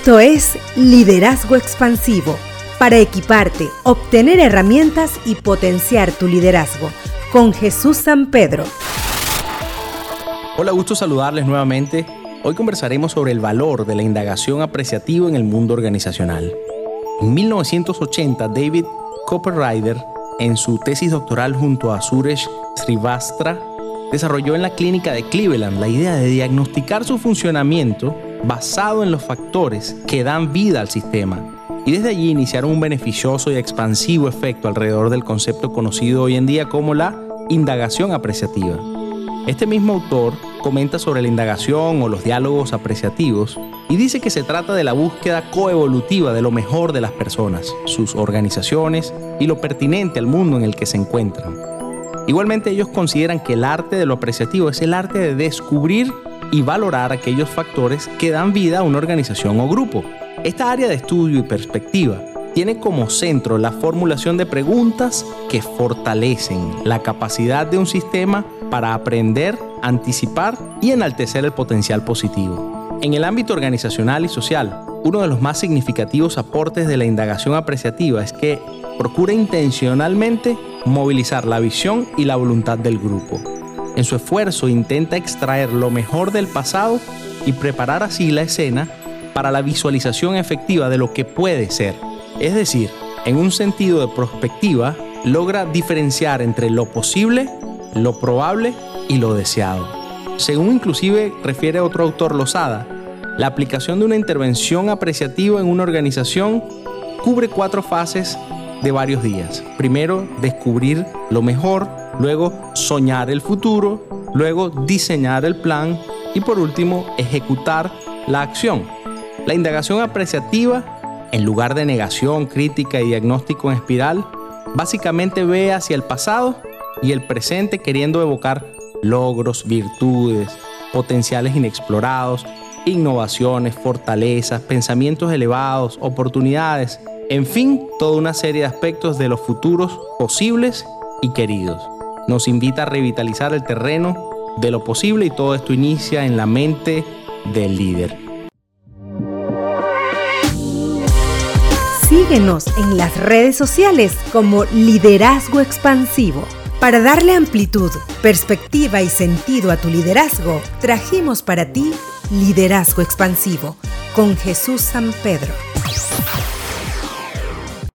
Esto es Liderazgo Expansivo, para equiparte, obtener herramientas y potenciar tu liderazgo, con Jesús San Pedro. Hola, gusto saludarles nuevamente. Hoy conversaremos sobre el valor de la indagación apreciativa en el mundo organizacional. En 1980, David Copperrider, en su tesis doctoral junto a Suresh Srivastra, desarrolló en la clínica de Cleveland la idea de diagnosticar su funcionamiento basado en los factores que dan vida al sistema. Y desde allí iniciaron un beneficioso y expansivo efecto alrededor del concepto conocido hoy en día como la indagación apreciativa. Este mismo autor comenta sobre la indagación o los diálogos apreciativos y dice que se trata de la búsqueda coevolutiva de lo mejor de las personas, sus organizaciones y lo pertinente al mundo en el que se encuentran. Igualmente ellos consideran que el arte de lo apreciativo es el arte de descubrir y valorar aquellos factores que dan vida a una organización o grupo. Esta área de estudio y perspectiva tiene como centro la formulación de preguntas que fortalecen la capacidad de un sistema para aprender, anticipar y enaltecer el potencial positivo. En el ámbito organizacional y social, uno de los más significativos aportes de la indagación apreciativa es que procura intencionalmente movilizar la visión y la voluntad del grupo. En su esfuerzo intenta extraer lo mejor del pasado y preparar así la escena para la visualización efectiva de lo que puede ser. Es decir, en un sentido de prospectiva, logra diferenciar entre lo posible, lo probable y lo deseado. Según inclusive refiere otro autor Lozada, la aplicación de una intervención apreciativa en una organización cubre cuatro fases de varios días. Primero, descubrir lo mejor, luego soñar el futuro, luego diseñar el plan y por último ejecutar la acción. La indagación apreciativa, en lugar de negación, crítica y diagnóstico en espiral, básicamente ve hacia el pasado y el presente queriendo evocar logros, virtudes, potenciales inexplorados, innovaciones, fortalezas, pensamientos elevados, oportunidades, en fin, toda una serie de aspectos de los futuros posibles y queridos. Nos invita a revitalizar el terreno de lo posible y todo esto inicia en la mente del líder. Síguenos en las redes sociales como Liderazgo Expansivo. Para darle amplitud, perspectiva y sentido a tu liderazgo, trajimos para ti Liderazgo Expansivo con Jesús San Pedro.